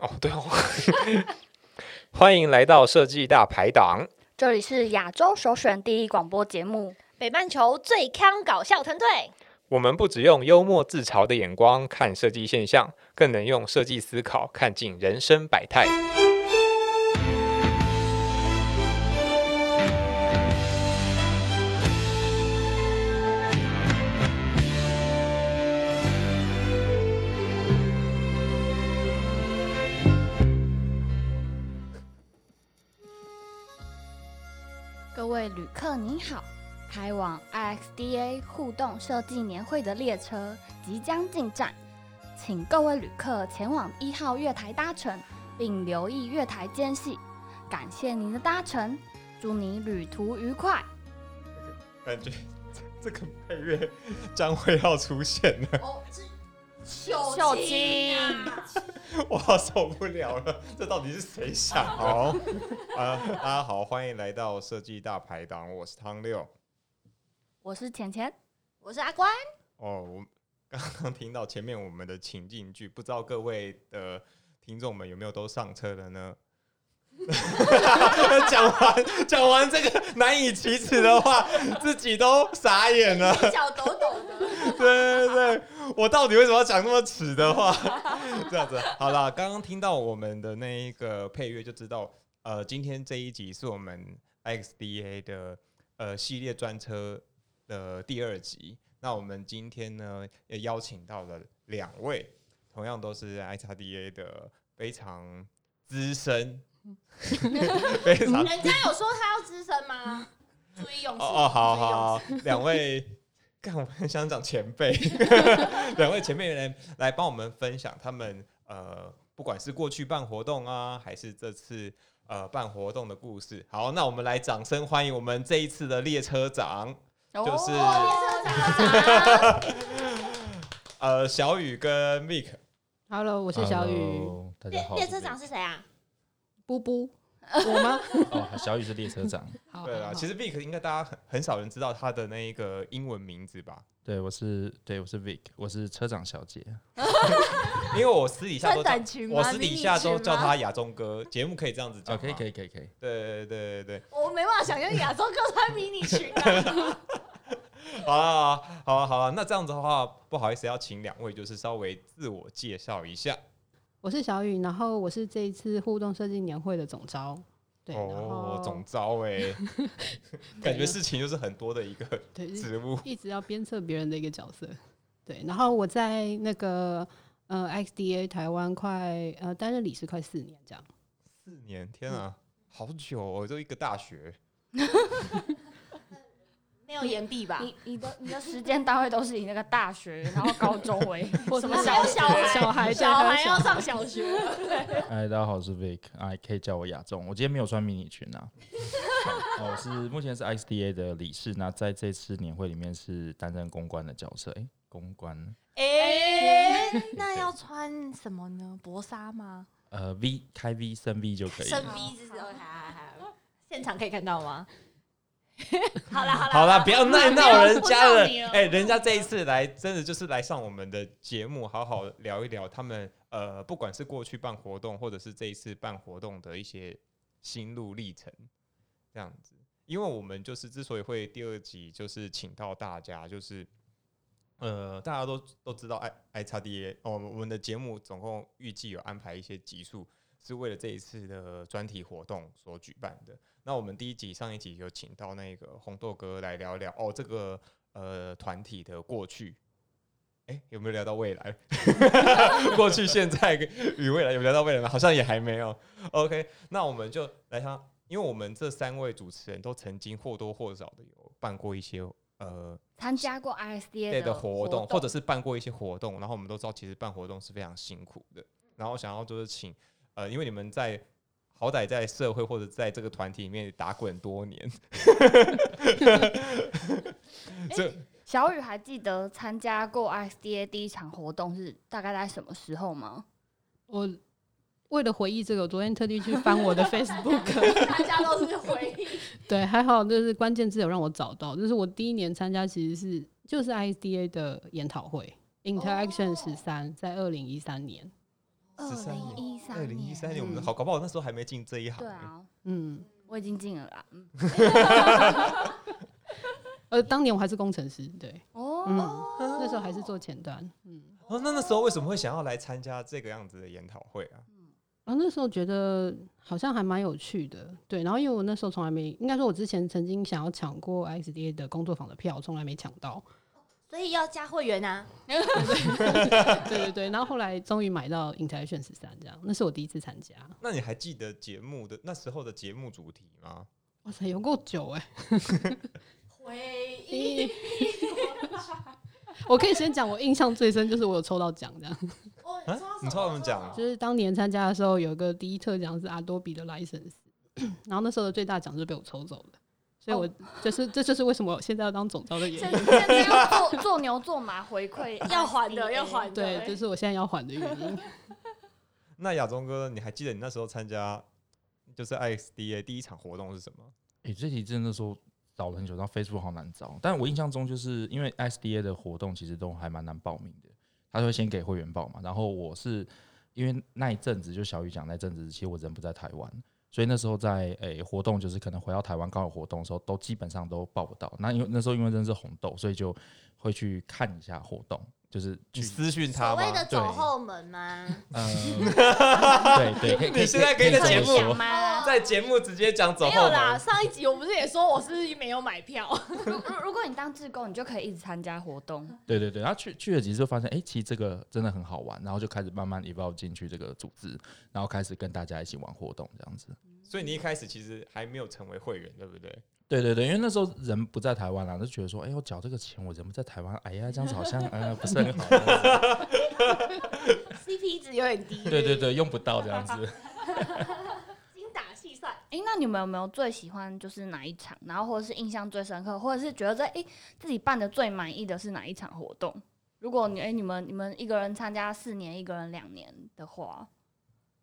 哦，对哦，欢迎来到设计大排档。这里是亚洲首选第一广播节目，北半球最康搞笑团队。我们不只用幽默自嘲的眼光看设计现象，更能用设计思考看尽人生百态。好，开往 IXDA 互动设计年会的列车即将进站，请各位旅客前往一号月台搭乘，并留意月台间隙。感谢您的搭乘，祝你旅途愉快。感觉这个配乐将会要出现了，哦，是秀秀清清啊，我受不了了，这到底是谁想的？好，啊，大家好，欢迎来到设计大排档，我是汤六。我是浅浅，我是阿关。哦，我刚刚听到前面我们的情境剧，不知道各位的听众们有没有都上车了呢？讲完讲完这个难以启齿的话，自己都傻眼了。脚抖抖的，对对对，我到底为什么要讲那么耻的话？这样子，好了，刚刚听到我们的那一个配乐，就知道，呃，今天这一集是我们 XDA 的呃系列专车的第二集。那我们今天呢，也邀请到了两位，同样都是 XDA 的非常资深，非常人家有说他要资深吗？注意用词。哦哦，好好，两位，很想讲前辈，两位前辈来来帮我们分享他们呃，不管是过去办活动啊，还是这次呃办活动的故事。好，那我们来掌声欢迎我们这一次的列车长，就是哦列车长 呃小雨跟 Vic。Hello，我是小雨，Hello，大家好。列列车长是谁啊？布布，我吗？哦，小雨是列车长，好，对啦，其实 Vic 应该大家很很少人知道他的那一个英文名字吧？对我是，对我是 Vic，我是车长小姐。因为我私底下都我私底下都叫他亚中哥，节目可以这样子讲哦，可以，可以，以，可以，可以。对对对对对。我没办法想象亚洲哥穿迷你裙啊。好啊，好啊，好啊。那这样子的话，不好意思，要请两位就是稍微自我介绍一下。我是小雨，然后我是这一次互动设计年会的总招，对，哦总招哎，感觉事情就是很多的一个 对职务。一直要鞭策别人的一个角色，对，然后我在那个呃 XDA 台湾快呃担任理事快四年这样，四年，天啊，好久哦，就一个大学。没有岩壁吧？你你的你的时间单位都是以那个大学，然后高中为 或什么是小学小孩小孩小孩要上小学 了。嗨，大家好，我是 Vic，哎，可以叫我亚中。我今天没有穿迷你裙啊。我是目前是 XDA 的理事，那在这次年会里面是担任公关的角色。哎，公关，哎，那要穿什么呢？薄纱吗？呃，V 开 V 升 V 就可以深了。V 是哦，还还还，现场可以看到吗？好啦好啦好啦，不要闹闹人家了。哎，人家这一次来，真的就是来上我们的节目，好好聊一聊他们呃，不管是过去办活动，或者是这一次办活动的一些心路历程，这样子。因为我们就是之所以会第二集就是请到大家，就是呃，大家都都知道 i i 叉 D A 哦，我们的节目总共预计有安排一些集数，是为了这一次的专题活动所举办的。那我们第一集、上一集有请到那个红豆哥来聊聊哦，这个呃团体的过去。哎、有没有聊到未来？过去、现在跟与未来有聊到未来吗？好像也还没有。OK，那我们就来看，因为我们这三位主持人都曾经或多或少的有办过一些呃参加过 ISDA 类的活活动，或者是办过一些活动，然后我们都知道，其实办活动是非常辛苦的。然后想要就是请呃，因为你们在好歹在社会或者在这个团体里面打滚多年，这小雨还记得参加过 ISDA 第一场活动是大概在什么时候吗？我为了回忆这个，我昨天特地去翻我的 Facebook，大家都是回忆。对，还好就是关键字有让我找到，就是我第一年参加其实是就是 ISDA 的研讨会 Interaction 十三，在二零一三年。二13零一三二零一三年，我们嗯好搞不好那时候还没进这一行、欸。对啊，嗯，我已经进了啦。嗯 呃，当年我还是工程师，对，哦，嗯，那时候还是做前端，嗯，哦，那那时候为什么会想要来参加这个样子的研讨会啊？然后那时候觉得好像还蛮有趣的，对。然后因为我那时候从来没，应该说我之前曾经想要抢过 XDA 的工作坊的票，从来没抢到。所以要加会员啊。对对对。然后后来终于买到 Interaction 十三，这样，那是我第一次参加。那你还记得节目的那时候的节目主题吗？哇塞，有够久哎、回忆，我可以先讲，我印象最深就是我有抽到奖，这样，啊，你抽到什么奖啊？就是当年参加的时候有一个第一特奖是 Adobe 的 license，然后那时候的最大奖就被我抽走的，所以我就是这就是为什么我现在要当总招的原因。现在要做做牛做马回馈 要还的要还的对，这是我现在要还的原因。那亚中哥，你还记得你那时候参加就是 ISDA 第一场活动是什么？诶、这题真的说找了很久，然后 Facebook 好难找。但我印象中就是因为 SDA 的活动其实都还蛮难报名的，他会先给会员报嘛。然后我是因为那一阵子就小雨讲那阵子，其实我人不在台湾，所以那时候在诶、活动就是可能回到台湾刚有活动的时候，都基本上都报不到。那因为那时候因为认识红豆，所以就会去看一下活动，就是去私讯他所谓？的走后门吗？嗯，对 对，你现在给你的可以节目？在节目直接讲走后门没有啦，上一集我不是也说我是没有买票，如果你当志工，你就可以一直参加活动。对对对，然后去去了几次，就发现哎、诶其实这个真的很好玩，然后就开始慢慢 evolve 进去这个组织，然后开始跟大家一起玩活动这样子。所以你一开始其实还没有成为会员，对不对？对对对，因为那时候人不在台湾啦，就觉得说，哎、我缴这个钱，我人不在台湾，哎呀，这样子好像 呃不是很好。CP 值有点低。对对对，用不到这样子。精打细算。哎、那你们有没有最喜欢就是哪一场？然后或者是印象最深刻，或者是觉得在哎、自己办的最满意的是哪一场活动？如果你哎、你们你们一个人参加四年，一个人两年的话，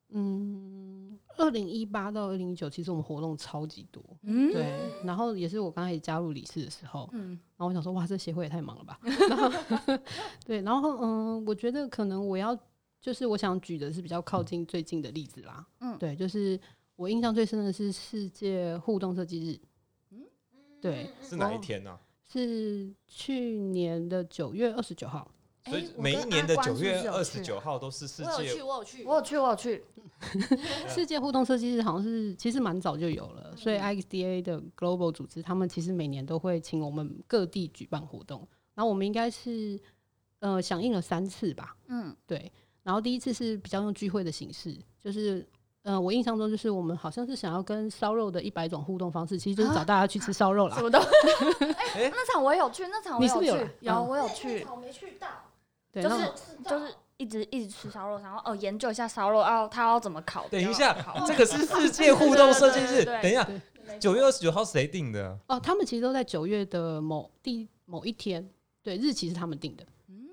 嗯，二零一八到二零一九，其实我们活动超级多，嗯，对。然后也是我刚开始加入理事的时候，嗯，然后我想说，哇，这协会也太忙了吧。然后 对，然后嗯，我觉得可能我要就是我想举的是比较靠近最近的例子啦。嗯对，就是我印象最深的是世界互动设计日，嗯对，是哪一天呢、是去年的九月二十九号。所以每一年的九月二十九号都是世我有去，界我有去，我有去，我有去，世界互动设计师好像是其实蛮早就有了，所以 IXDA 的 Global 组织，他们其实每年都会请我们各地举办活动，然后我们应该是呃响应了三次吧，嗯，对，然后第一次是比较用聚会的形式，就是。呃，我印象中就是我们好像是想要跟烧肉的一百种互动方式，其实就是找大家去吃烧肉啦什。么都，哎、那场我也有去，那场我你是不是有去有我有去，我没去到，对，就然后是就是一直一直吃烧肉，然后哦研究一下烧肉，哦他要怎么烤。等一下烤，这个是世界互动设计日。对对对等一下，九月二十九号谁定的？哦，他们其实都在九月的某第某一天，对，日期是他们定的，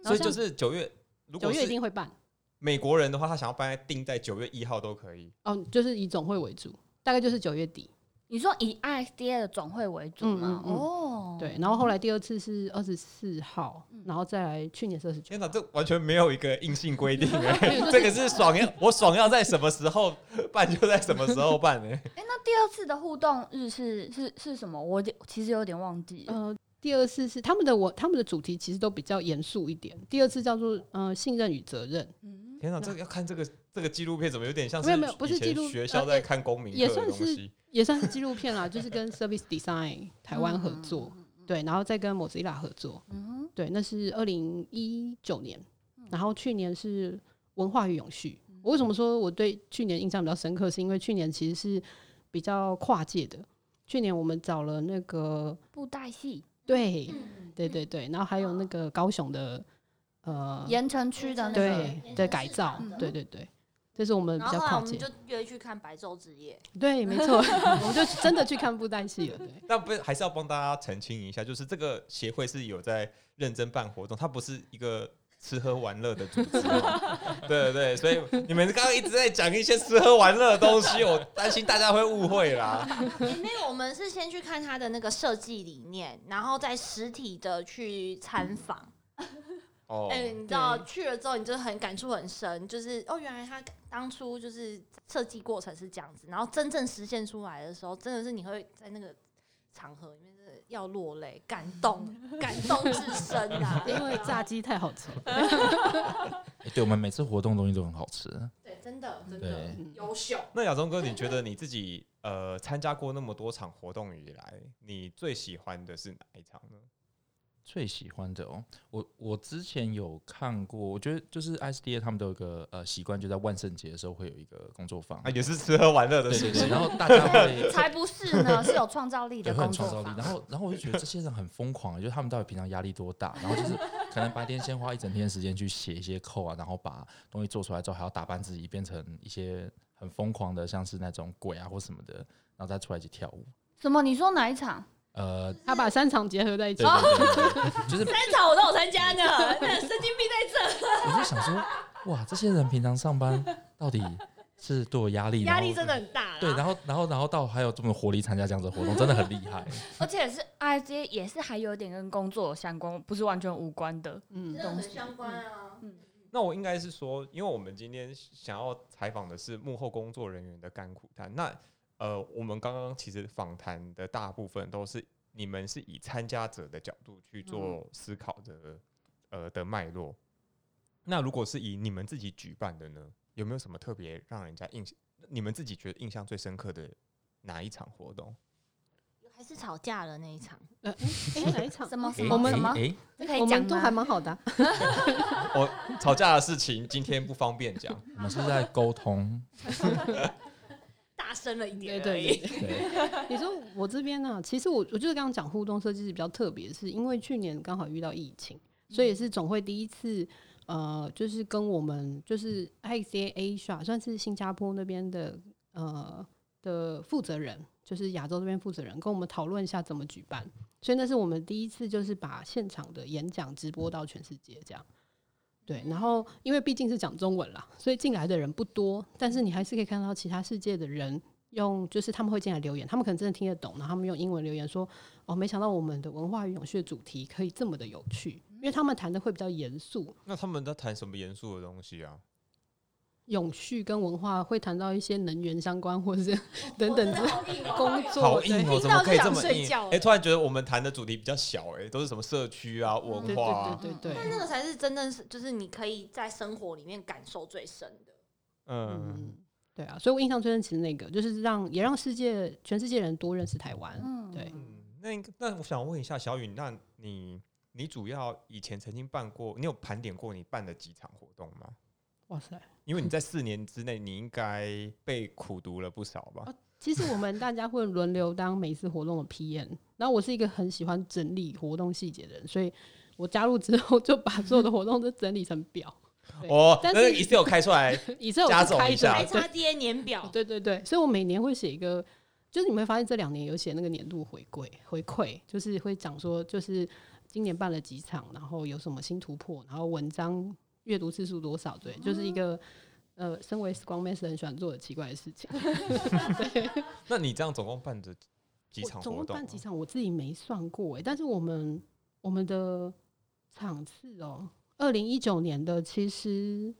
然后所以就是九月，如九果是月一定会办。美国人的话，他想要办在定在九月一号都可以。哦，就是以总会为主，大概就是九月底。你说以 ISDA 的总会为主吗？嗯嗯嗯哦，对，然后后来第二次是二十四号，嗯然后再来去年是二十九天。哪，这完全没有一个硬性规定 这个是爽要我爽要在什么时候办就在什么时候办哎、哎，那第二次的互动日是是是什么？我有点其实有点忘记了。呃，第二次是他们的我他们的主题其实都比较严肃一点。第二次叫做呃信任与责任，嗯，天哪，这个要看这个这个纪录片，怎么有点像是没有没有不是以前纪录学校在看公民也课的算是西。也算是纪录片啦，就是跟 Service Design 台湾合作，对，然后再跟 Mozilla 合作，嗯对，那是二零一九年，然后去年是文化与永续。我为什么说我对去年印象比较深刻？是因为去年其实是比较跨界的。去年我们找了那个布袋戏，对对对对，然后还有那个高雄的呃盐城区的那个，对的改造嗯，对对对，这是我们比较跨界然后我们。就约去看白昼之夜，对，没错，我们就真的去看布袋戏了。对，但不是还是要帮大家澄清一下，就是这个协会是有在认真办活动，它不是一个吃喝玩乐的组织哦。对对对，所以你们刚刚一直在讲一些吃喝玩乐的东西，我担心大家会误会啦。欸没有，我们是先去看他的那个设计理念，然后再实体的去参访。哦，哎、你知道对去了之后，你就很感触很深，就是哦，原来他当初就是设计过程是这样子，然后真正实现出来的时候，真的是你会在那个场合里面真的要落泪，感动，感动至深啊！因为炸鸡太好吃了。哎对我们每次活动东西都很好吃。对，真的真对的优秀。那亚中哥，你觉得你自己呃参加过那么多场活动以来，你最喜欢的是哪一场呢？最喜欢的哦，我我之前有看过，我觉得就是 SDA 他们都有一个呃习惯，就在万圣节的时候会有一个工作坊啊，，也是吃喝玩乐的对对对，事情。然后大家会 才不是呢，是有创造力的创造力。坊。然后，然后我就觉得这些人很疯狂，就是他们到底平常压力多大？然后就是可能白天先花一整天的时间去写一些扣啊，然后把东西做出来之后，还要打扮自己变成一些很疯狂的，像是那种鬼啊或什么的，然后再出来一起跳舞。什么？你说哪一场？呃，他把三场结合在一起对，对对对对，就是三场我都有参加呢，那 神经病在这，我就想说，哇，这些人平常上班到底是多有压力？压力真的很大。对，然后然后然后到还有这么活力参加这样子的活动，真的很厉害。而且是 I J 也是还有点跟工作相关，不是完全无关的。嗯真，的很相关啊。那我应该是说，因为我们今天想要采访的是幕后工作人员的甘苦谈。那呃，我们刚刚其实访谈的大部分都是你们是以参加者的角度去做思考的，呃的脉络。那如果是以你们自己举办的呢，有没有什么特别让人家印象？你们自己觉得印象最深刻的哪一场活动？还是吵架了那一场，呃哎，哪一场？什么什诶么什么？诶这可以讲我们都还？蛮好的啊。我吵架的事情今天不方便讲。我们是在沟通，大声了一对点而已。对对。对，你说我这边呢、其实我我就是刚刚讲互动设计是比较特别，是因为去年刚好遇到疫情，所以也是总会第一次，呃，就是跟我们就是 ICA Asia 算是新加坡那边的呃的负责人，就是亚洲这边负责人，跟我们讨论一下怎么举办。所以那是我们第一次就是把现场的演讲直播到全世界这样。对，然后因为毕竟是讲中文啦，所以进来的人不多，但是你还是可以看到其他世界的人用，就是他们会进来留言，他们可能真的听得懂，然后他们用英文留言说：“哦，没想到我们的文化与永续的主题可以这么的有趣。”因为他们谈的会比较严肃，那他们在谈什么严肃的东西啊？永续跟文化会谈到一些能源相关或者是等等之好硬哦工作。对好硬哦，听到 怎么可以这么硬？哎、睡觉了突然觉得我们谈的主题比较小、哎，都是什么社区啊、文化、啊，对对对对，但那个才是真正是，就是你可以在生活里面感受最深的。嗯，嗯，对啊，所以我印象最深其实那个就是让也让世界全世界人多认识台湾。嗯，对嗯，那那我想问一下小雨，那你你主要以前曾经办过，你有盘点过你办的几场活动吗？哇塞！因为你在四年之内，你应该被苦读了不少吧？其实我们大家会轮流当每次活动的 PM，然后我是一个很喜欢整理活动细节的人，所以我加入之后就把所有的活动都整理成表。哦，但是那个 Excel 开出来，，Excel 开总一下还差 D A 年表，对对对，所以我每年会写一个，就是你们会发现这两年有写那个年度回馈回馈，就是会讲说，就是今年办了几场，然后有什么新突破，然后文章阅读次数多少，对，就是一个。呃，身为 Scrum Master 很喜欢做的奇怪的事情。那你这样总共办的几场活动啊？共办几场，我自己没算过哎，但是我们我们的场次哦，二零一九年的其实，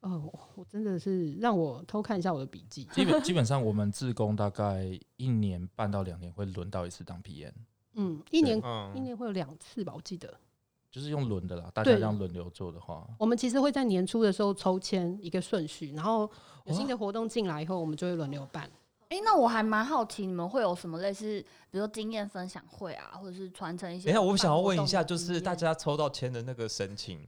哦，我真的是让我偷看一下我的笔记，基本基本上我们自工大概一年半到两年会轮到一次当 PM，嗯，一年一嗯，年会有两次吧，我记得。就是用轮的啦，大家对这样轮流做的话，我们其实会在年初的时候抽签一个顺序，然后有新的活动进来以后，我们就会轮流办。哎、那我还蛮好奇，你们会有什么类似，比如说经验分享会啊，或者是传承一些？等一下，我想要问一下，就是大家抽到签的那个神情，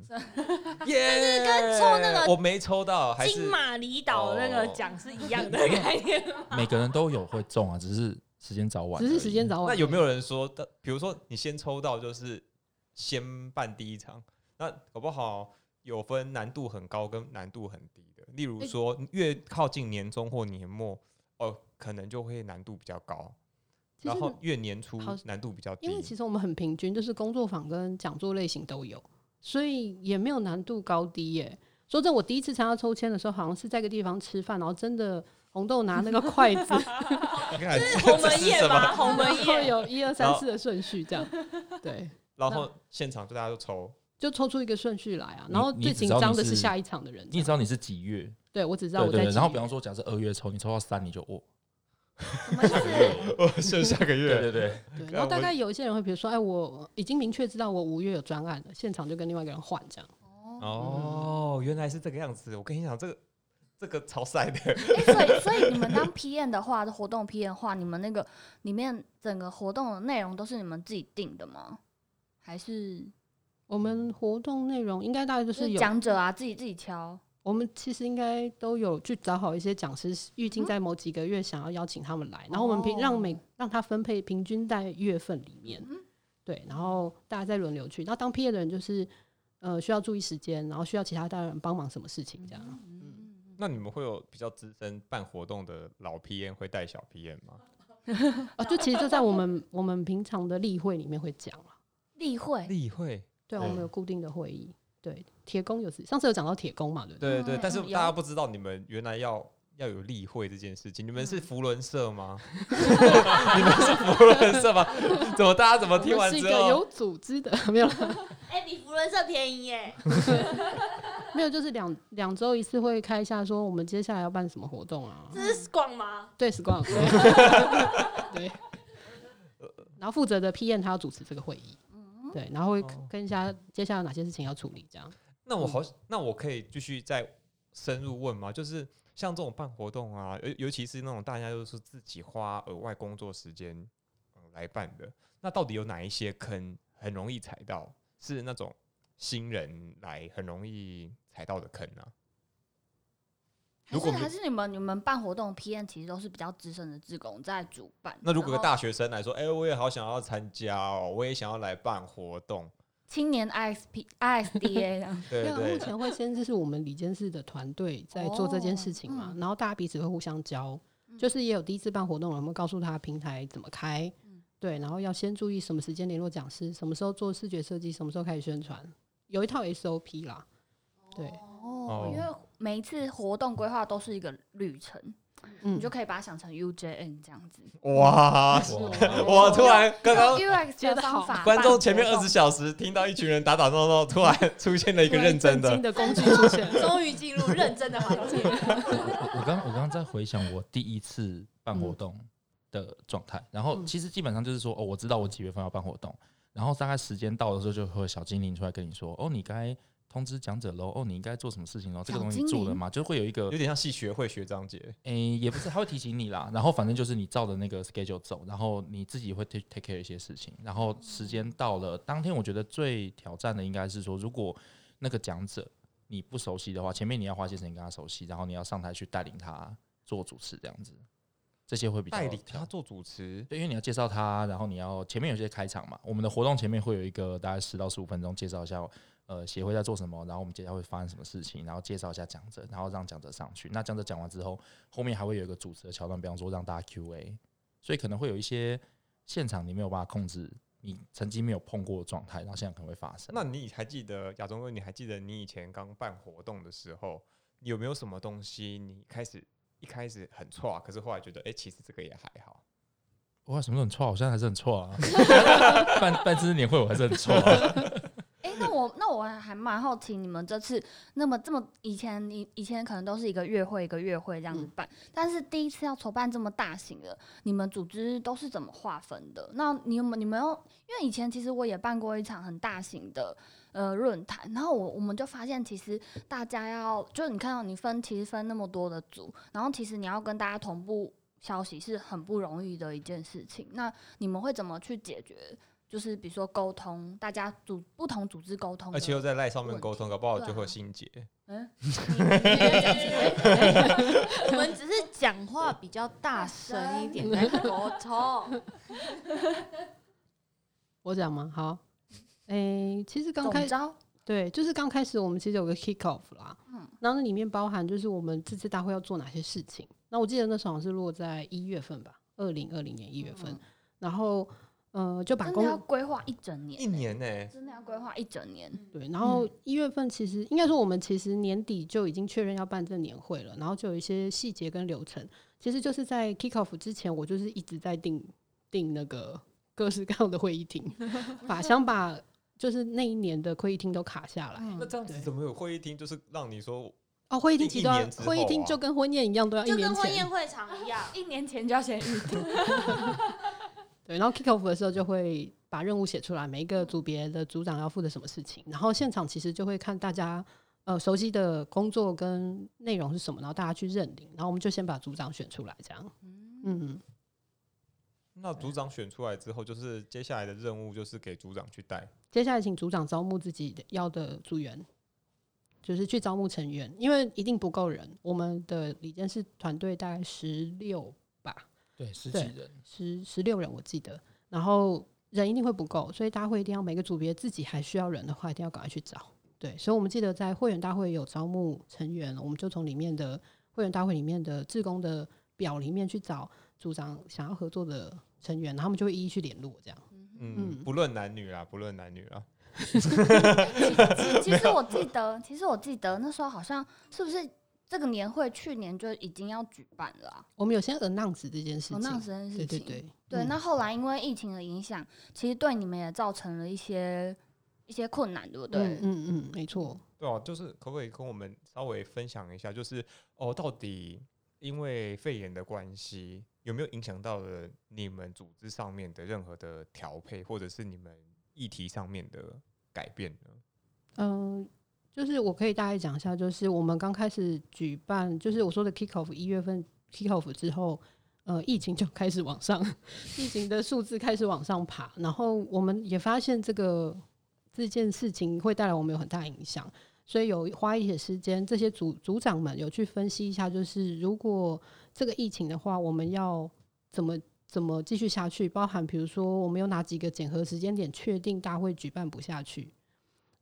耶，跟抽那个我没抽到，还是金马离岛那个哦奖是一样的概念。每个人都有会中啊，只是时间早晚，只是时间早晚。那有没有人说的？比如说你先抽到就是先办第一场，那搞不好有分难度很高跟难度很低的。例如诶说，越靠近年终或年末，哦，可能就会难度比较高，然后越年初好难度比较低。因为其实我们很平均，就是工作坊跟讲座类型都有，所以也没有难度高低耶。说真的，我第一次参加抽签的时候，好像是在一个地方吃饭，然后真的红豆拿那个筷子，你看 鸿这 是什门宴吧，么？鸿门宴。有一二三四的顺序这样。对，然后现场就大家就抽，就抽出一个顺序来啊。然后最紧张的是下一场的人，你也知道你是几月，对我只知道。我在然后比方说，假设二月抽，你抽到三，你就哦，什么意思？我剩下个月，对对，对，啊然后大概有一些人会，比如说，哎，我已经明确知道我五月有专案了，现场就跟另外一个人换这样。哦，原来是这个样子。我跟你讲，这个这个超晒的，哎、所以所以你们当 PM 的话，活动 PM 的话，你们那个里面整个活动的内容都是你们自己定的吗？还是我们活动内容应该大概就就是是有，讲者啊自己自己挑？我们其实应该都有去找好一些讲师，预嗯计在某几个月想要邀请他们来，然后我们平让哦每让他分配平均在月份里面，嗯对，然后大家再轮流去。那当 P A 的人就是呃需要注意时间，然后需要其他大人帮忙什么事情这样。嗯那你们会有比较资深办活动的老 P N 会带小 P N 吗？啊，就其实就在我们我们平常的例会里面会讲了，例会例会，对啊，我们有固定的会议，对，铁工有时上次有讲到铁工嘛，对不对？对对，嗯但是大家不知道你们原来要要有例会这件事情。你们是福伦社吗？你们是福伦社吗？怎么大家怎么听完之后，个有组织的，没有啦哎、比福伦社便宜耶！没有，就是两两周一次会开一下，说我们接下来要办什么活动啊？这是广吗？对，时光对，对。然后负责的 PM 他要主持这个会议，对，然后会哦跟一下接下来有哪些事情要处理，这样。那我好，那我可以继续再深入问吗？就是像这种办活动啊，尤尤其是那种大家都是自己花额外工作时间、嗯、来办的，那到底有哪一些坑很容易踩到？是那种新人来很容易踩到的坑啊？还是如果还是你们你们办活动 PM 其实都是比较资深的志工在主办。那如果个大学生来说，哎、我也好想要参加哦，我也想要来办活动，青年 ISP ISDA 这样，对没有，目，前会先就是我们理监事的团队在做这件事情嘛，哦然后大家彼此会互相教，嗯就是也有第一次办活动了，我们告诉他平台怎么开，嗯对，然后要先注意什么时间联络讲师，什么时候做视觉设计，什么时候开始宣传，有一套 SOP 啦，对，哦，因为每一次活动规划都是一个旅程，嗯你就可以把它想成 UJN 这样子。哇！我突然刚刚 UX 觉得好的方法，观众前面二十，小时听到一群人打打闹闹，突然出现了一个认真的的工具出现，终于进入认真的环节。我我刚我刚刚在回想我第一次办活动的状态，然后嗯其实基本上就是说，哦，我知道我几月份要办活动，然后大概时间到的时候，就会小精灵出来跟你说，哦，你该通知讲者喽，哦，你应该做什么事情喽，这个东西做了吗？就会有一个有点像系学会学长姐。诶、也不是，他会提醒你啦。然后反正就是你照着那个 schedule 走，然后你自己会 take take care 一些事情。然后时间到了，当天我觉得最挑战的应该是说，如果那个讲者你不熟悉的话，前面你要花些时间跟他熟悉，然后你要上台去带领他做主持这样子，这些会比较带领他做主持，对，因为你要介绍他，然后你要前面有些开场嘛，我们的活动前面会有一个大概十到十五分钟介绍一下，呃，协会在做什么，然后我们接下来会发生什么事情，然后介绍一下讲者，然后让讲者上去。那讲者讲完之后，后面还会有一个主持的桥段，比方说让大家 Q&A，所以可能会有一些现场你没有办法控制，你曾经没有碰过的状态，然后现在可能会发生。那你还记得亚中哥？你还记得你以前刚办活动的时候，有没有什么东西你开始一开始很错，可是后来觉得，哎、其实这个也还好。哇，什么都很错啊，我现在还是很错啊，办办知识年会我还是很错啊。哎、那我那我还蛮好奇，你们这次那么这么以前你以前可能都是一个月会一个月会这样子办，但是第一次要筹办这么大型的，你们组织都是怎么划分的？那你有没你们有？因为以前其实我也办过一场很大型的呃论坛，然后我我们就发现，其实大家要就是你看到你分其实分那么多的组，然后其实你要跟大家同步消息是很不容易的一件事情。那你们会怎么去解决？就是比如说沟通，大家组不同组织沟通，而且又在赖上面沟通，搞不好就会心结。嗯，我们只是讲话比较大声一点在沟通。我讲吗？好，诶、其实刚开总招对，就是刚开始我们其实有个 kick off 啦，然后那里面包含就是我们这次大会要做哪些事情。那我记得那时候好像是落在一月份吧，二零二零年一月份，然后呃就把真公的要规划一整年，一年呢、真的要规划一整年。对，然后一月份其实应该说我们其实年底就已经确认要办这年会了，然后就有一些细节跟流程，其实就是在 kick off 之前，我就是一直在定定那个 各式各样的会议厅，把想把就是那一年的会议厅都卡下来。嗯那这样子怎么有会议厅？就是让你说哦，会议厅一其实会议厅啊就跟婚宴一样，都要一年就跟婚宴。会场一样。一年前就要先预定。对，然后 kick off 的时候就会把任务写出来，每一个组别的组长要负责什么事情，然后现场其实就会看大家呃熟悉的工作跟内容是什么，然后大家去认领，然后我们就先把组长选出来，这样。嗯，那组长选出来之后，就是接下来的任务就是给组长去带。接下来请组长招募自己要的组员，就是去招募成员，因为一定不够人。我们的理监事团队大概十六吧，对，十几人，十十六人我记得，然后人一定会不够，所以大会一定要每个组别自己还需要人的话，一定要赶快去找。对，所以我们记得在会员大会有招募成员，我们就从里面的会员大会里面的志工的表里面去找组长想要合作的成员，然后他们就会一一去联络，这样。嗯，嗯不论男女啦，不论男女啦。其其实我 记得，其实我记得那时候好像是不是这个年会去年就已经要举办了啊？我们有先 announce 这件事情，announce 这件事情，对对对对，嗯那后来因为疫情的影响，其实对你们也造成了一些一些困难，对不对？嗯嗯嗯，没错。对啊，就是可不可以跟我们稍微分享一下，就是哦，到底因为肺炎的关系，有没有影响到了你们组织上面的任何的调配，或者是你们议题上面的改变呢？嗯，就是我可以大概讲一下，就是我们刚开始举办，就是我说的 kick off 一月份 kick off 之后，呃，疫情就开始往上，疫情的数字开始往上爬，然后我们也发现这个这件事情会带来我们有很大影响，所以有花一些时间，这些组组长们有去分析一下，就是如果这个疫情的话，我们要怎么。怎么继续下去？包含比如说，我们有哪几个检核时间点确定大会举办不下去？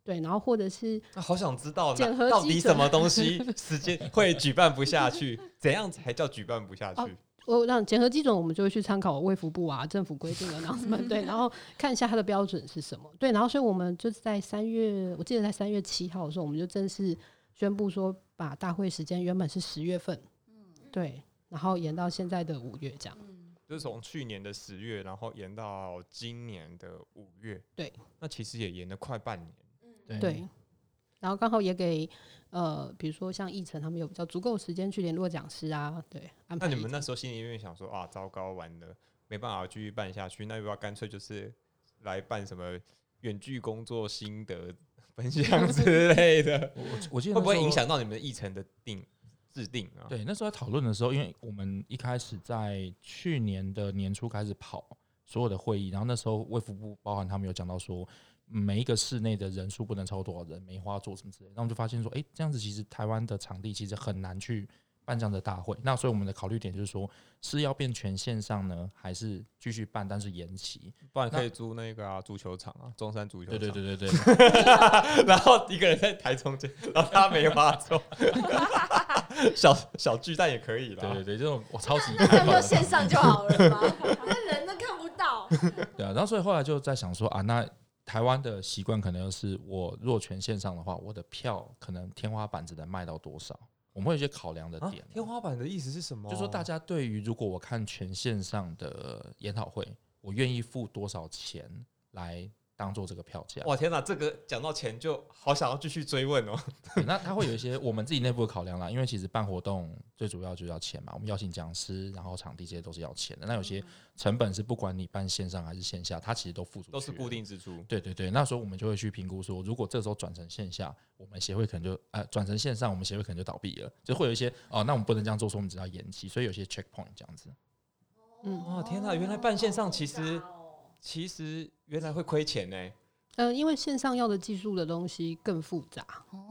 对，然后或者是那好想知道到底什么东 西时间会举办不下去？怎样才叫举办不下去？哦我让检核基准，我们就会去参考卫福部啊政府规定的，然后什么对，然后看一下它的标准是什么。对，然后所以我们就是在三月，我记得在三月七号的时候，我们就正式宣布说，把大会时间原本是十月份，嗯对，然后延到现在的五月这样。就是从去年的十月，然后延到今年的五月。对，那其实也延了快半年。对对，然后刚好也给呃，比如说像议程他们有比较足够时间去联络讲师啊，对，安排。那你们那时候心里面想说啊，糟糕，完了，没办法继续办下去，那要不要干脆就是来办什么远距工作心得分享之类的？我我我记得会不会影响到你们的议程的定制定啊？对，那时候在讨论的时候，因为我们一开始在去年的年初开始跑所有的会议，然后那时候卫福部包含他们有讲到说，嗯每一个室内的人数不能超过多少人，梅花座什么之类的，然后我们就发现说，诶，这样子其实台湾的场地其实很难去办这样的大会。那所以我们的考虑点就是说，是要变全线上呢，还是继续办，但是延期？不然可以租那个啊足球场啊，中山足球场。对对对对对 然后一个人在台中间，然后他梅花座，小小巨蛋也可以啦。对对对，这种我超级那就线上就好了嘛，那人都看不到。对啊，然后所以后来就在想说啊，那台湾的习惯可能就是我若全线上的话，我的票可能天花板只能卖到多少？我们会有一些考量的啊点，天花板的意思是什么？就说大家对于如果我看全线上的研讨会，我愿意付多少钱来当做这个票价？哇天哪，这个讲到钱就好想要继续追问哦。那他会有一些我们自己内部的考量啦，因为其实办活动最主要就是要钱嘛，我们邀请讲师，然后场地这些都是要钱的。那有些成本是不管你办线上还是线下，它其实都付出都是固定支出。对对对，那时候我们就会去评估说，如果这时候转成线下，我们协会可能就呃转成线上，我们协会可能就倒闭了，就会有一些哦，那我们不能这样做，说我们只要延期，所以有些 checkpoint 这样子。嗯哇天哪，原来办线上其实其实原来会亏钱呢。呃，因为线上要的技术的东西更复杂，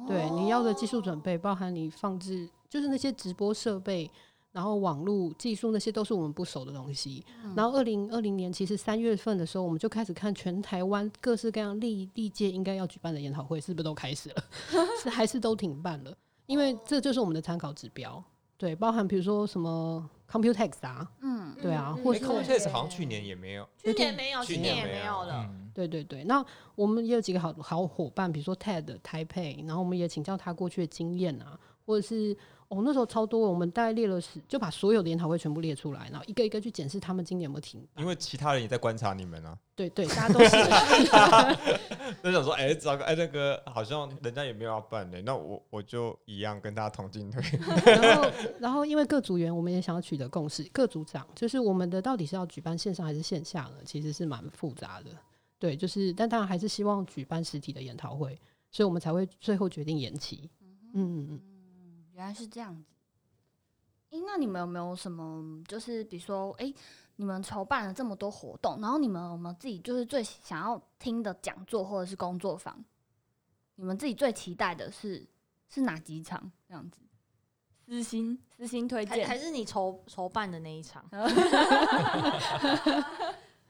对你要的技术准备，包含你放置，就是那些直播设备，然后网络技术那些都是我们不熟的东西。然后二零二零年其实三月份的时候，我们就开始看全台湾各式各样历历届应该要举办的研讨会，是不是都开始了？是还是都停办了？因为这就是我们的参考指标。对，包含比如说什么 Computex 啊，嗯，对啊，嗯或哎是 Computex 好像去年也没有。去年没有，去今年也没有了。嗯，对对对，那我们也有几个好好伙伴，比如说 TED 台配，然后我们也请教他过去的经验啊，或者是哦，那时候超多，我们大概列了十，就把所有的研讨会全部列出来，然后一个一个去检视他们今年有没有停。因为其他人也在观察你们啊，对对，大家都是 就想说，哎、糟糕，哎、那个好像人家也没有要办的，那我我就一样跟大家同进退。然后，然后因为各组员我们也想要取得共识，各组长就是我们的到底是要举办线上还是线下呢？其实是蛮复杂的。对，就是但当然还是希望举办实体的研讨会，所以我们才会最后决定延期。嗯嗯嗯。原来是这样子。诶，那你们有没有什么，就是比如说，诶，你们筹办了这么多活动，然后你们有没有自己就是最想要听的讲座或者是工作坊？你们自己最期待的是是哪几场？这样子，私心私心推荐，还还是你筹筹办的那一场？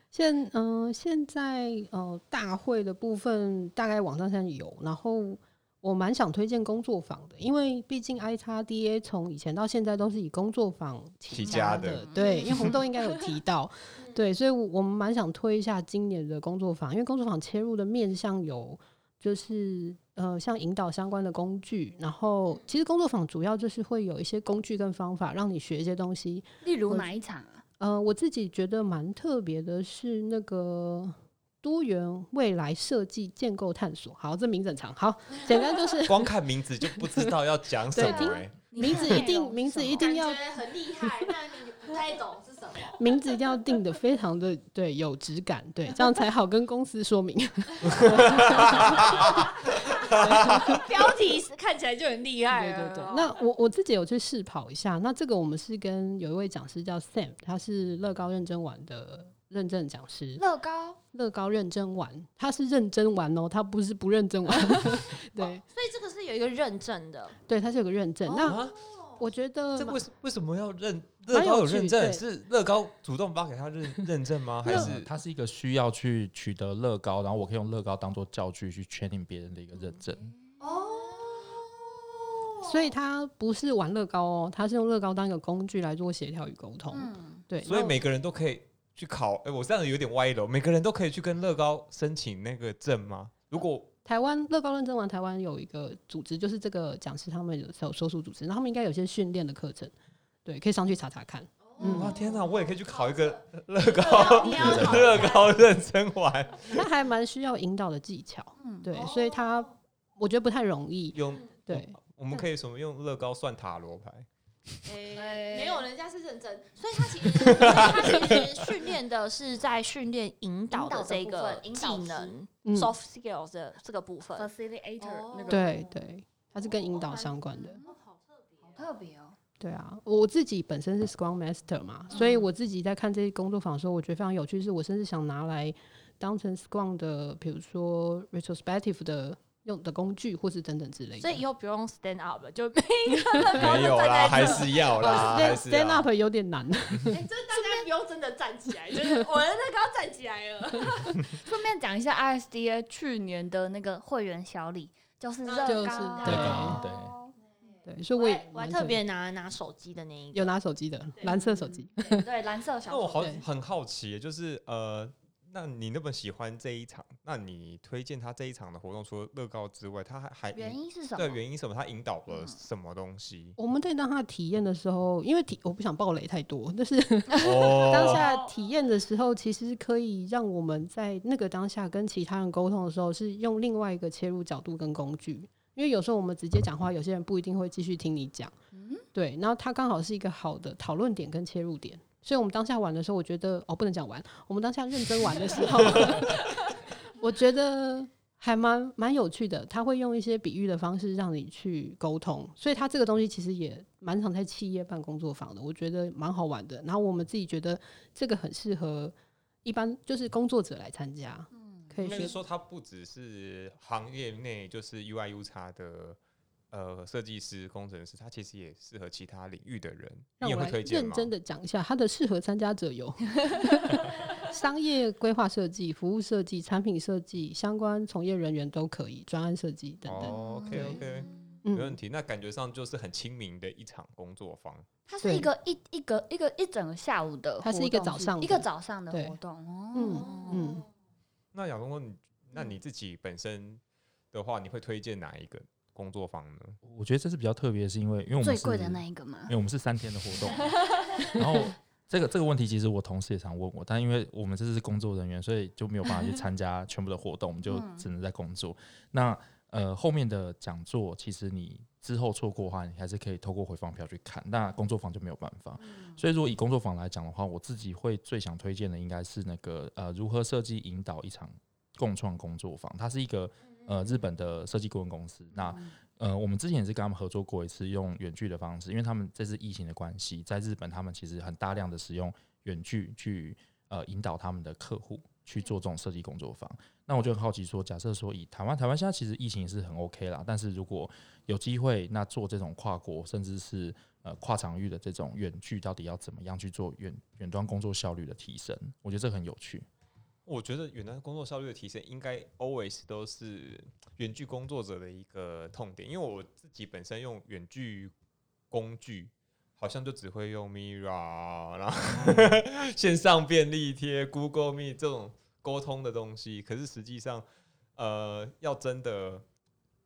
现嗯、现在呃大会的部分大概网站上现在有，然后我蛮想推荐工作坊的，因为毕竟 I 叉 DA 从以前到现在都是以工作坊起家家的对，因为红豆 应该有提到，对，所以我我们蛮想推一下今年的工作坊，因为工作坊切入的面向有就是呃像引导相关的工具，然后其实工作坊主要就是会有一些工具跟方法让你学一些东西，例如哪一场啊？呃，我自己觉得蛮特别的是那个多元未来设计建构探索。好，这名字很长，好，简单就是 光看名字就不知道要讲什么、哎，名字一定名字一定要很厉害，那你不太懂是什么？名字一定要定的非常的对有质感，对，这样才好跟公司说明。标题是看起来就很厉害对。对对哦，那我我自己有去试跑一下，那这个我们是跟有一位讲师叫 Sam，他是乐高认真玩的认证讲师。乐高乐高认真玩，他是认真玩哦，他不是不认真玩。对所以这个是有一个认证的。对，他是有个认证。那啊，我觉得这为什为什么要认乐高有认证？是乐高主动发给他认认证吗？还 还是是它是一个需要去取得乐高，然后我可以用乐高当做教具去确定别人的一个认证。哦，所以他不是玩乐高哦，他是用乐高当一个工具来做协调与沟通。嗯，对，所以每个人都可以去考？哎、我这样有点歪了。每个人都可以去跟乐高申请那个证吗？如果台湾乐高认证完，台湾有一个组织，就是这个讲师他们有有所属组织，然后他们应该有些训练的课程，对，可以上去查查看。嗯哇天哪，我也可以去考一个 乐高乐高认真玩，那还蛮需要引导的技巧，嗯对，所以他我觉得不太容易。用对，我们可以什么用乐高算塔罗牌？诶 没有，人家是认真，所以他其实 他其实训练的是在训练引导的这个技能嗯，，soft skills 的这个部分。facilitator 哦。那个对对，它是跟引导相关的。好特别哦。对啊，我自己本身是 Scrum Master 嘛，所以我自己在看这些工作坊的时候，我觉得非常有趣，是我甚至想拿来当成 Scrum 的，比如说 retrospective 的用的工具，或是等等之类的。所以以后不用 stand up 了，就每一个人 没有啦，还是要啦，还 stand 是 stand 要 up 有点难。哎，就是大家不用真的站起来，就是我的那个要站起来了。顺便讲一下 ISDA 去年的那个会员小礼，就是热就是高，对对对，所以我我也还我还特别拿拿手机的那一个，有拿手机的蓝色手机。对对蓝色小那我好对很好奇，就是呃，那你那么喜欢这一场，那你推荐他这一场的活动，除了乐高之外，他还还原因是什么？对原因是什么？他引导了嗯什么东西？我们在当下体验的时候，因为体我不想暴雷太多，但是 哦当下体验的时候，其实可以让我们在那个当下跟其他人沟通的时候，是用另外一个切入角度跟工具。因为有时候我们直接讲话，有些人不一定会继续听你讲，对。然后他刚好是一个好的讨论点跟切入点，所以我们当下玩的时候，我觉得哦，不能讲玩，我们当下认真玩的时候，我觉得还蛮蛮有趣的。他会用一些比喻的方式让你去沟通，所以他这个东西其实也蛮常在企业办工作坊的，我觉得蛮好玩的。然后我们自己觉得这个很适合一般就是工作者来参加，嗯可以学应该是说，它不只是行业内就是 UI U 叉的呃设计师、工程师，他其实也适合其他领域的人。你也让我来会推荐吗？认真的讲一下，他的适合参加者有 商业规划设计、服务设计、产品设计，相关从业人员都可以，专案设计等等。哦 OK OK，没问嗯，题。那感觉上就是很亲民的一场工作坊。它是一个一一个一个一整个下午的它是一个早上一个早上的活动。嗯哦，嗯，那亚公公，你那你自己本身的话，你会推荐哪一个工作坊呢？我觉得这是比较特别，是因为因为我们是最贵的那一个嘛因？为我们是三天的活动，然后这个这个问题其实我同事也常问我，但因为我们这是工作人员，所以就没有办法去参加全部的活动，我们就嗯只能在工作。那呃后面的讲座，其实你之后错过的话，你还是可以透过回放票去看。那工作坊就没有办法。所以如果以工作坊来讲的话，我自己会最想推荐的应该是那个呃如何设计引导一场共创工作坊，它是一个呃日本的设计顾问公司。那呃，我们之前也是跟他们合作过一次，用远距的方式，因为他们这次疫情的关系，在日本他们其实很大量的使用远距去呃引导他们的客户去做这种设计工作坊。那我就很好奇说，假设说以台湾，台湾现在其实疫情也是很 OK 啦，但是如果有机会，那做这种跨国甚至是呃跨场域的这种远距，到底要怎么样去做远远端工作效率的提升？我觉得这很有趣。我觉得远端工作效率的提升，应该 always 都是远距工作者的一个痛点。因为我自己本身用远距工具，好像就只会用 Mira，然后 线上便利贴、Google Meet 这种沟通的东西。可是实际上，呃，要真的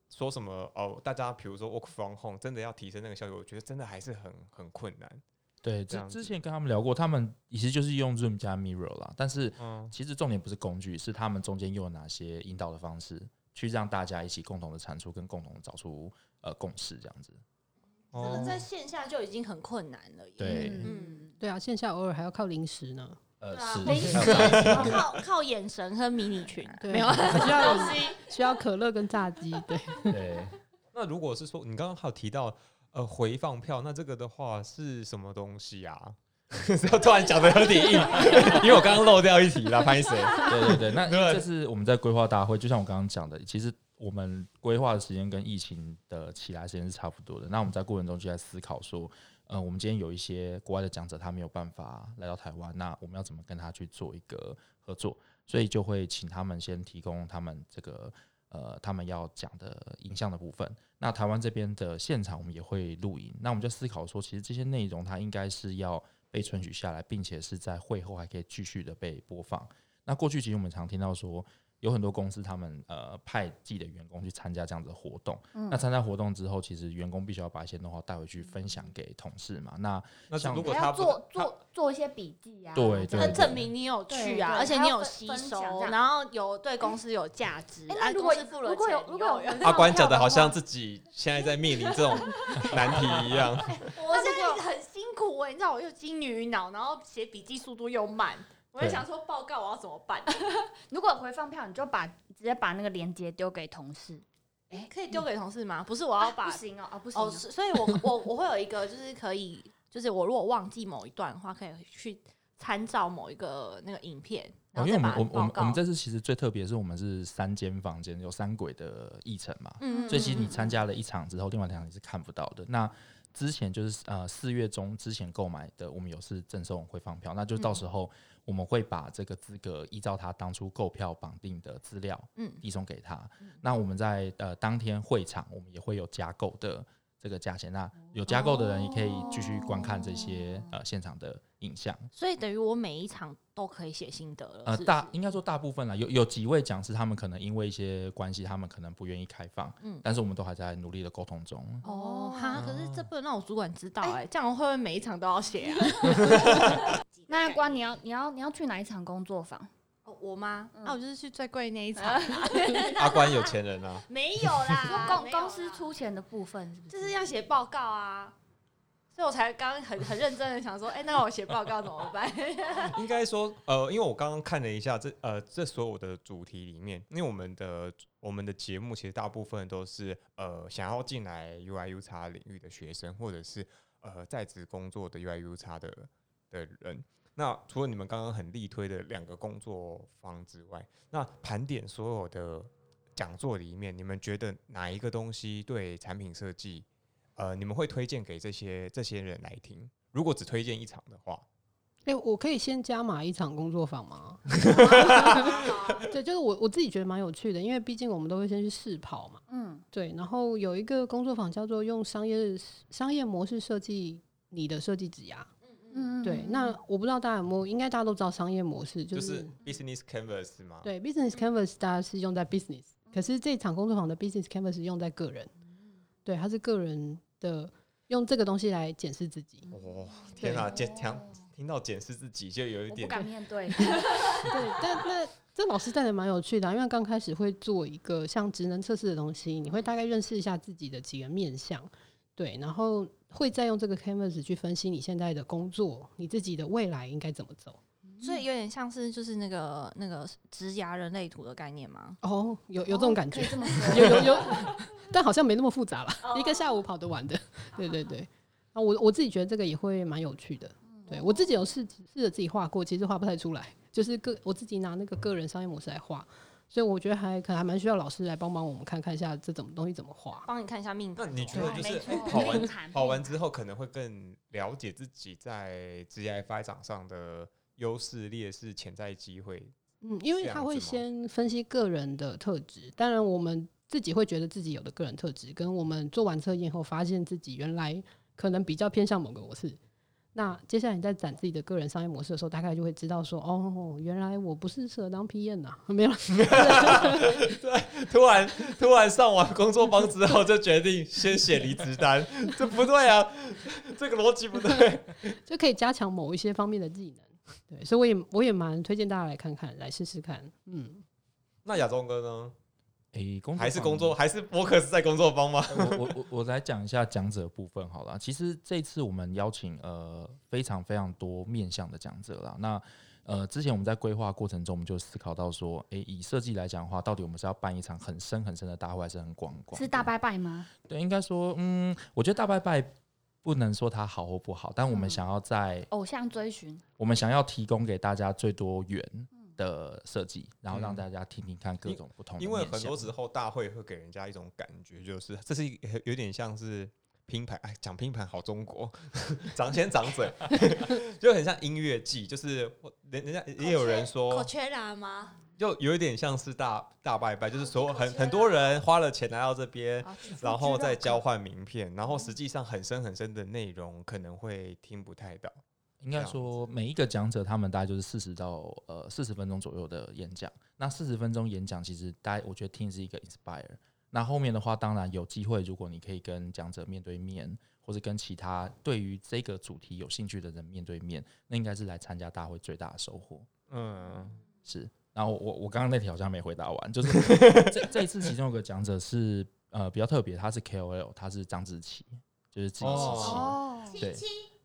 说什么哦，大家比如说 work from home，真的要提升那个效率，我觉得真的还是很很困难。对，之之前跟他们聊过，他们其实就是用 Zoom 加 Mirror 啦，但是嗯，其实重点不是工具，是他们中间用了哪些引导的方式，去让大家一起共同的产出跟共同找出呃共识，这样子。可能在线下就已经很困难了耶。对嗯，对啊，线下偶尔还要靠零食呢。呃，对啊，是临时是靠靠眼神和迷你裙，对，没有还需要东西。需要可乐跟炸鸡，对，对。那如果是说你刚刚还有提到呃回放票，那这个的话是什么东西啊？突然讲的有点硬，因为我刚刚漏掉一题啦，拍谁？对对对，那这是我们在规划大会，就像我刚刚讲的，其实我们规划的时间跟疫情的起来时间是差不多的。那我们在过程中就在思考说，呃，我们今天有一些国外的讲者他没有办法来到台湾，那我们要怎么跟他去做一个合作？所以就会请他们先提供他们这个呃他们要讲的影像的部分。那台湾这边的现场我们也会录影，那我们就思考说，其实这些内容它应该是要被存取下来，并且是在会后还可以继续的被播放。那过去其实我们常听到说，有很多公司他们呃派自己的员工去参加这样子的活动。嗯那参加活动之后，其实员工必须要把一些 know how 带回去分享给同事嘛。那那像如果他做做做一些笔记啊，对这样子对对证明你有去啊，而且你有吸收然后有对公司有价值。哎，啊那如果如果有如果有阿关放票的讲的好像自己现在在面临这种 难题一样。我现在很辛苦哎、你知道我又金鱼脑，然后写笔记速度又慢，我在对想说报告我要怎么办？如果回放票，你就把直接把那个链接丢给同事。哎，可以丢给同事吗？不是，我要把不行哦，哦不行哦，哦，是所以我我我会有一个就是可以，就是我如果忘记某一段的话，可以去参照某一个那个影片，然哦，后因为我们我们我们我们这次其实最特别的是我们是三间房间，有三轨的议程嘛，嗯所以其实你参加加了一场之后，另外两场你是看不到的。那之前就是呃四月中之前购买的，我们有是赠送回放票，那就到时候我们会把这个资格依照他当初购票绑定的资料嗯递送给他。那我们在呃当天会场，我们也会有加购的这个价钱。那有加购的人也可以继续观看这些呃现场的影像。所以等于我每一场都可以写心得了。呃，是是大应该说大部分啦，有有几位讲师，他们可能因为一些关系，他们可能不愿意开放，嗯但是我们都还在努力的沟通中。哦哈，可是这不能让我主管知道哎哎、这样会不会每一场都要写啊？那关你要你要你要去哪一场工作坊？哦我吗？嗯那、我就是去最贵那一场啊，阿关有钱人啊，没有啦，说 公公司出钱的部分是不？就是是要写报告啊，所以我才刚刚很很认真的想说，哎、那我写报告怎么办？应该说，呃，因为我刚刚看了一下这呃这所有的主题里面，因为我们的我们的节目其实大部分都是呃想要进来 UI U 叉领域的学生，或者是呃在职工作的 UI U 叉的的人。那除了你们刚刚很力推的两个工作坊之外，那盘点所有的讲座里面，你们觉得哪一个东西对产品设计，呃，你们会推荐给这些这些人来听？如果只推荐一场的话，哎、我可以先加码一场工作坊吗？对，就是我我自己觉得蛮有趣的，因为毕竟我们都会先去试跑嘛。嗯，对，然后有一个工作坊叫做用商业商业模式设计你的设计指甲。嗯对，那我不知道大家有没有，应该大家都知道商业模式就、就是是 business canvas 吗？对 business canvas 大家是用在 business，可是这场工作坊的 business canvas 是用在个人。对，它是个人的，用这个东西来检视自己。哦，天哪，检听听到检视自己就有一点不敢面对。对，但那这老师带的蛮有趣的啊、因为刚开始会做一个像职能测试的东西，你会大概认识一下自己的几个面相，对，然后会再用这个 canvas 去分析你现在的工作，你自己的未来应该怎么走。所以有点像是就是那个那个职涯人类图的概念吗？哦，有有这种感觉。有有有，但好像没那么复杂了，一个下午跑得完的。对对对，啊，我我自己觉得这个也会蛮有趣的。对我自己有试试着自己画过，其实画不太出来，就是个我自己拿那个个人商业模式来画，所以我觉得还可能还蛮需要老师来帮忙我们看看一下这种东西怎么画。帮你看一下命盘。那你觉得就是跑完盘跑完之后，可能会更了解自己在职业发展上的优势、劣势、潜在机会。嗯，因为他会先分析个人的特质，当然我们自己会觉得自己有的个人特质，跟我们做完测验后发现自己原来可能比较偏向某个模式。那接下来你在展自己的个人商业模式的时候，大概就会知道说，哦，原来我不是适合当 PM 呐、没有 对，突然突然上完工作坊之后，就决定先写离职单，这不对啊，这个逻辑不对。就可以加强某一些方面的技能。对，所以我也我也蛮推荐大家来看看，来试试看。嗯，那亚中哥呢？诶、工作还是工作，还是博客是在工作方吗？我我我我来讲一下讲者部分好了。其实这次我们邀请呃非常非常多面向的讲者啦。那呃之前我们在规划过程中，我们就思考到说，诶、以设计来讲的话，到底我们是要办一场很深很深的大会，还是很广广？是大拜拜吗？对，应该说，嗯，我觉得大拜拜不能说它好或不好，但我们嗯想要在偶像追寻，我们想要提供给大家最多元的设计，然后让嗯大家听听看各种不同的因为很多时候大会会给人家一种感觉，就是 这是一 有点像是拼盘，哎，讲拼盘好中国，长先长嘴，就很像音乐季，就是人人家也有人说，缺然吗？就有一点像是大大拜拜，就是所有很很多人花了钱来到这边，然后再交换名片，然后实际上很深很深的内容可能会听不太到。应该说，每一个讲者他们大概就是四十到呃四十分钟左右的演讲。那四十分钟演讲，其实大家我觉得听是一个 inspire。那后面的话，当然有机会，如果你可以跟讲者面对面，或者跟其他对于这个主题有兴趣的人面对面，那应该是来参加大会最大的收获。嗯，是，然后我我刚刚那题好像没回答完，就是 这这一次其中有个讲者是呃比较特别，他是 KOL，他是张志奇，就是自己哦自己哦，对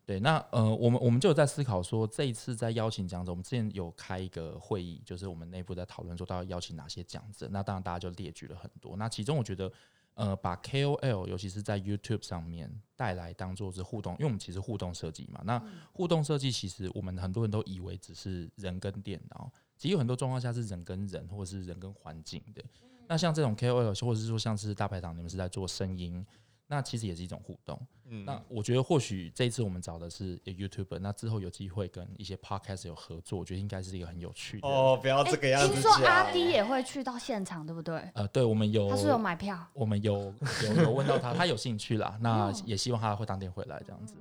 对，那呃，我们我们就有在思考说，这一次在邀请讲者，我们之前有开一个会议，就是我们内部在讨论说，到底要邀请哪些讲者。那当然大家就列举了很多。那其中我觉得，呃，把 KOL，尤其是在 YouTube 上面带来当做是互动，因为我们其实互动设计嘛。那互动设计其实我们很多人都以为只是人跟电脑，其实有很多状况下是人跟人，或者是人跟环境的。那像这种 KOL，或者是说像是大排档，你们是在做声音，那其实也是一种互动。嗯那我觉得或许这一次我们找的是 YouTuber，那之后有机会跟一些 Podcast 有合作，我觉得应该是一个很有趣的。哦，不要这个样子听说阿讲。D 也会去到现场，对不对？呃，对，我们有他是有买票，我们有有有问到他，他有兴趣啦，那也希望他会当天回来这样子。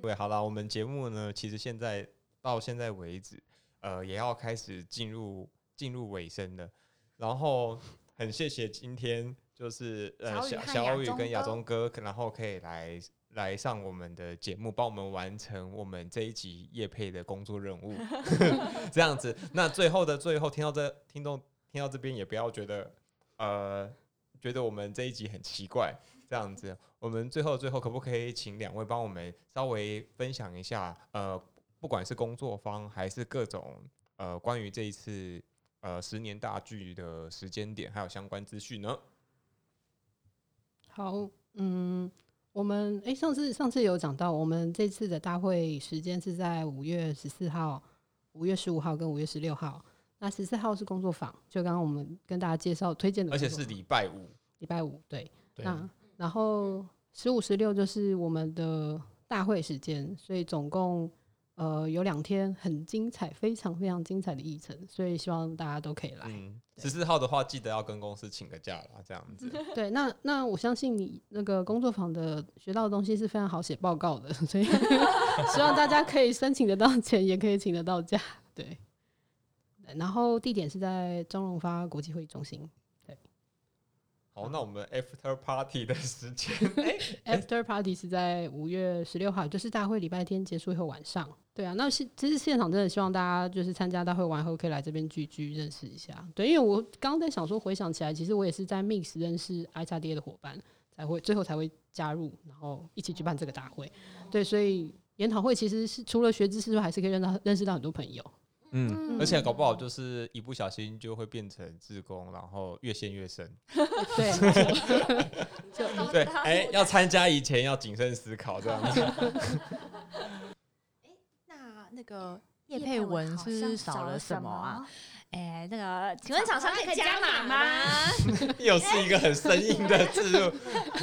对，好了，我们节目呢，其实现在到现在为止，呃，也要开始进入进入尾声了。然后很谢谢今天就是呃小小雨跟亚中哥，然后可以来来上我们的节目，帮我们完成我们这一集夜配的工作任务。这样子，那最后的最后，听到这听众听到这边，也不要觉得呃觉得我们这一集很奇怪。这样子，我们最后最后可不可以请两位帮我们稍微分享一下，呃，不管是工作方还是各种呃关于这一次呃十年大剧的时间点，还有相关资讯呢？好，嗯，我们诶，上次上次有讲到，我们这次的大会时间是在五月十四号、五月十五号跟五月十六号。那十四号是工作坊，就刚刚我们跟大家介绍推荐的而且是礼拜五，礼拜五，对。对，那然后十五、十六就是我们的大会时间，所以总共呃有两天很精彩，非常非常精彩的议程，所以希望大家都可以来。嗯，十四号的话，记得要跟公司请个假啦，这样子。对，那那我相信你那个工作坊的学到的东西是非常好写报告的，所以 希望大家可以申请得到钱，也可以请得到假。对，对然后地点是在张荣发国际会议中心。好，那我们 after party 的时间，After Party 是在五月十六号，就是大会礼拜天结束以后晚上。对啊，那是其实现场真的希望大家就是参加大会完后可以来这边聚聚认识一下。对，因为我刚刚在想说，回想起来，其实我也是在 Mix 认识 i x d 的伙伴，才会最后才会加入，然后一起举办这个大会。对，所以研讨会其实是除了学知识之外，还是可以认到认识到很多朋友。嗯，而且搞不好就是一不小心就会变成自宫，然后越陷越深。对，就对，哎、要参加以前要谨慎思考，这样子。那那个叶叶佩文是少了什什么啊？？哎，那个，请问厂商可以加加码码吗？又是一个很生硬的字入，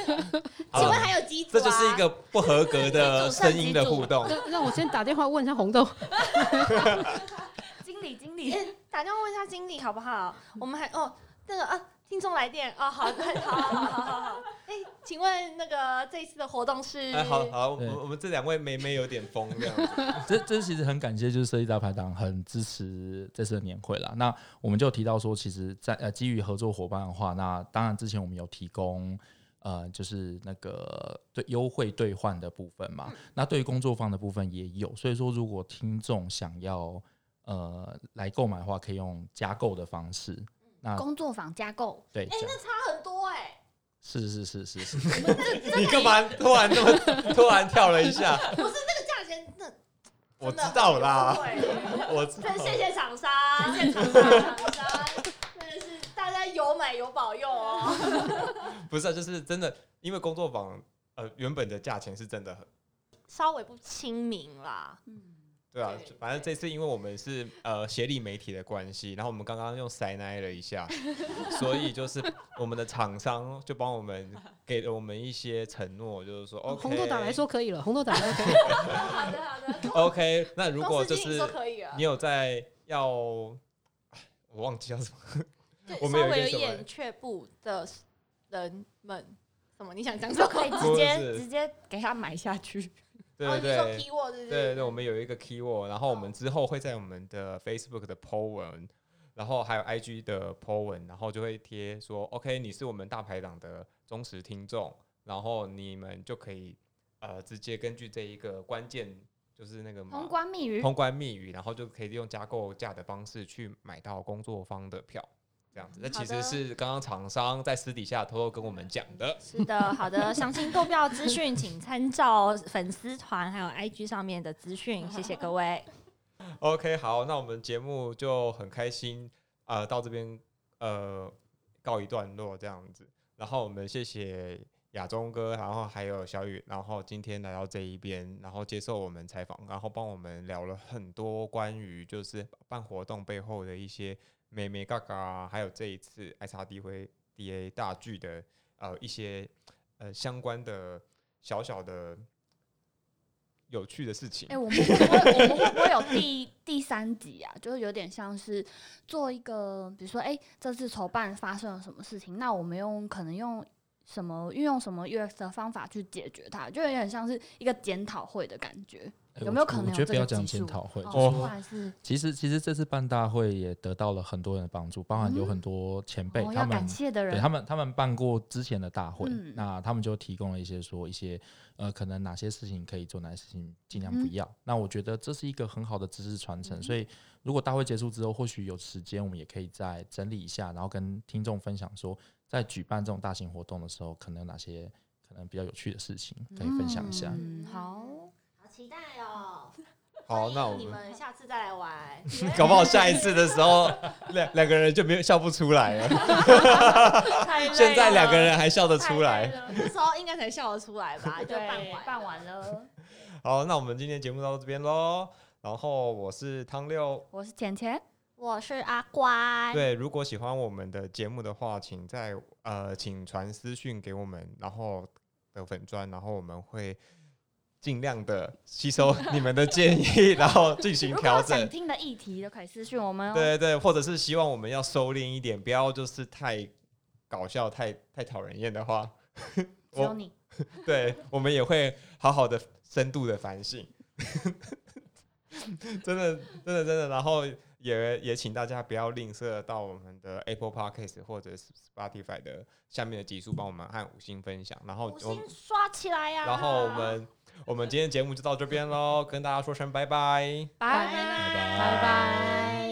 请问还有机组啊？这就是一个不合格的 声音的互动。让让我先打电话问一下红豆。经理，经理，打电话问一下经理好不好？我们还哦，那个啊，听众来电哦，好，好，好，好，好，好。哎，请问那个这一次的活动是？哎，好好，我们我们这两位妹妹有点疯这样子。这这其实很感谢，就是设计大排档很支持这次的年会啦。那我们就提到说，其实在呃基于合作伙伴的话，那当然之前我们有提供呃就是那个对优惠兑换的部分嘛。那对于工作坊的部分也有，所以说如果听众想要呃来购买的话，可以用加购的方式。那工作坊加购，对，这样差很多哎。是是是是是，你干嘛突然那么突然跳了一下？不是那个价钱，那我知道啦，对，我知道。谢谢厂商，谢谢厂商，厂商真的是大家有买有保佑哦。不是啊，就是真的，因为工作坊呃原本的价钱是真的很。稍微不亲民啦，嗯，对啊对，反正这次因为我们是呃协力媒体的关系，然后我们刚刚用塞奶了一下，所以就是我们的厂商就帮我们 给了我们一些承诺，就是说 OK，红豆党来说可以了，红豆党来说可以了。好的好的。OK，那如果就是你，有在要，我忘记叫什么，我们稍微有有一个眼却步的人们，什么？你想讲什么？就可以直接直接给他买下去。对哦你说对对。keyword 是是？对对，我们有一个 keyword，然后我们之后会在我们的 Facebook 的 po 文，然后还有 IG 的 po 文，然后就会贴说，OK，你是我们大排档的忠实听众，然后你们就可以呃直接根据这一个关键，就是那个嘛通关密语，通关密语，然后就可以利用加购价的方式去买到工作方的票，这样子。那其实是刚刚厂商在私底下偷偷跟我们讲的。是的，好的，详情购票资讯请参照粉丝团还有 IG 上面的资讯，谢谢各位。OK，好，那我们节目就很开心，呃，到这边呃告一段落这样子。然后我们谢谢亚中哥，然后还有小雨，然后今天来到这一边，然后接受我们采访，然后帮我们聊了很多关于就是办活动背后的一些美美嘎嘎，还有这一次 XRD 会 DA 大剧的呃一些呃相关的小小的有趣的事情。哎、我们会不会我们会不会有第第三集啊？就是有点像是做一个，比如说，哎、这次筹办发生了什么事情，那我们用可能用什么运用什么 UX 的方法去解决它，就有点像是一个检讨会的感觉。有没有可能有我觉得不要讲检讨会，其实其实这次办大会也得到了很多人的帮助，包含有很多前辈、他们感谢的人，对他们，他们办过之前的大会，嗯。那他们就提供了一些说一些呃，可能哪些事情可以做，哪些事情尽量不嗯要。那我觉得这是一个很好的知识传承，所以如果大会结束之后，或许有时间，我们也可以再整理一下，然后跟听众分享说，在举办这种大型活动的时候，可能有哪些可能比较有趣的事情可以分享一下。嗯，好期待哦！好，那我你们们下次再来玩。搞不好下一次的时候，两两个人就没有笑不出来了。太累了现在两个人还笑得出来。那时候应该才笑得出来吧？就办完，办完了。好，那我们今天节目到这边喽。然后我是汤六，我是浅浅，我是阿乖。对，如果喜欢我们的节目的话，请在呃，请传私讯给我们，然后的粉砖，然后我们会尽量的吸收 你们的建议，然后进行调整。想听的议题都可以私讯我们。对对对，或者是希望我们要收敛一点，不要就是太搞笑、太太讨人厌的话。我，对，我们也会好好的深度的反省。真的，真的，真的。然后也也请大家不要吝啬到我们的 Apple Podcast 或者是 Spotify 的下面的集数，帮我们按五星分享，然后五星刷起来呀。然后我们。我们今天节目就到这边喽跟大家说声拜拜。拜拜。拜拜。